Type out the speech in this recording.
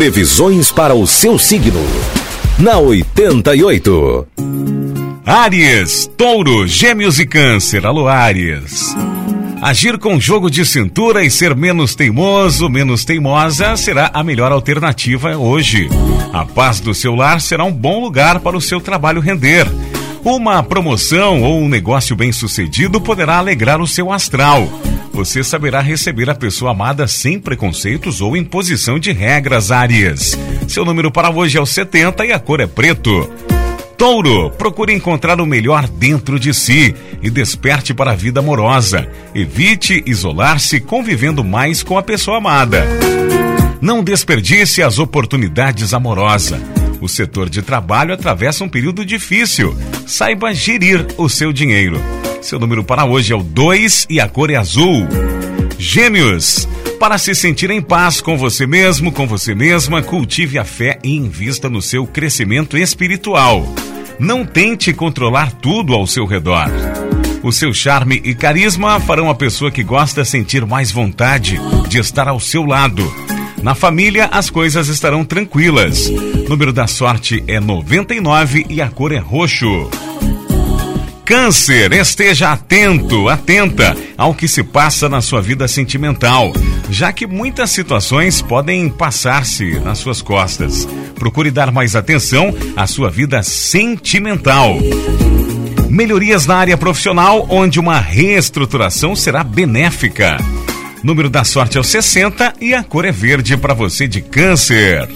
Previsões para o seu signo. Na 88. Áries, Touro, Gêmeos e Câncer. Alô, Áries. Agir com jogo de cintura e ser menos teimoso, menos teimosa será a melhor alternativa hoje. A paz do seu lar será um bom lugar para o seu trabalho render. Uma promoção ou um negócio bem sucedido poderá alegrar o seu astral. Você saberá receber a pessoa amada sem preconceitos ou imposição de regras, Áries. Seu número para hoje é o 70 e a cor é preto. Touro, procure encontrar o melhor dentro de si e desperte para a vida amorosa. Evite isolar-se convivendo mais com a pessoa amada. Não desperdice as oportunidades amorosas. O setor de trabalho atravessa um período difícil. Saiba gerir o seu dinheiro. Seu número para hoje é o 2 e a cor é azul. Gêmeos, para se sentir em paz com você mesmo, com você mesma, cultive a fé e invista no seu crescimento espiritual. Não tente controlar tudo ao seu redor. O seu charme e carisma farão a pessoa que gosta sentir mais vontade de estar ao seu lado. Na família, as coisas estarão tranquilas. Número da sorte é 99 e a cor é roxo. Câncer, esteja atento, atenta ao que se passa na sua vida sentimental, já que muitas situações podem passar-se nas suas costas. Procure dar mais atenção à sua vida sentimental. Melhorias na área profissional, onde uma reestruturação será benéfica. Número da sorte é o 60 e a cor é verde para você de câncer.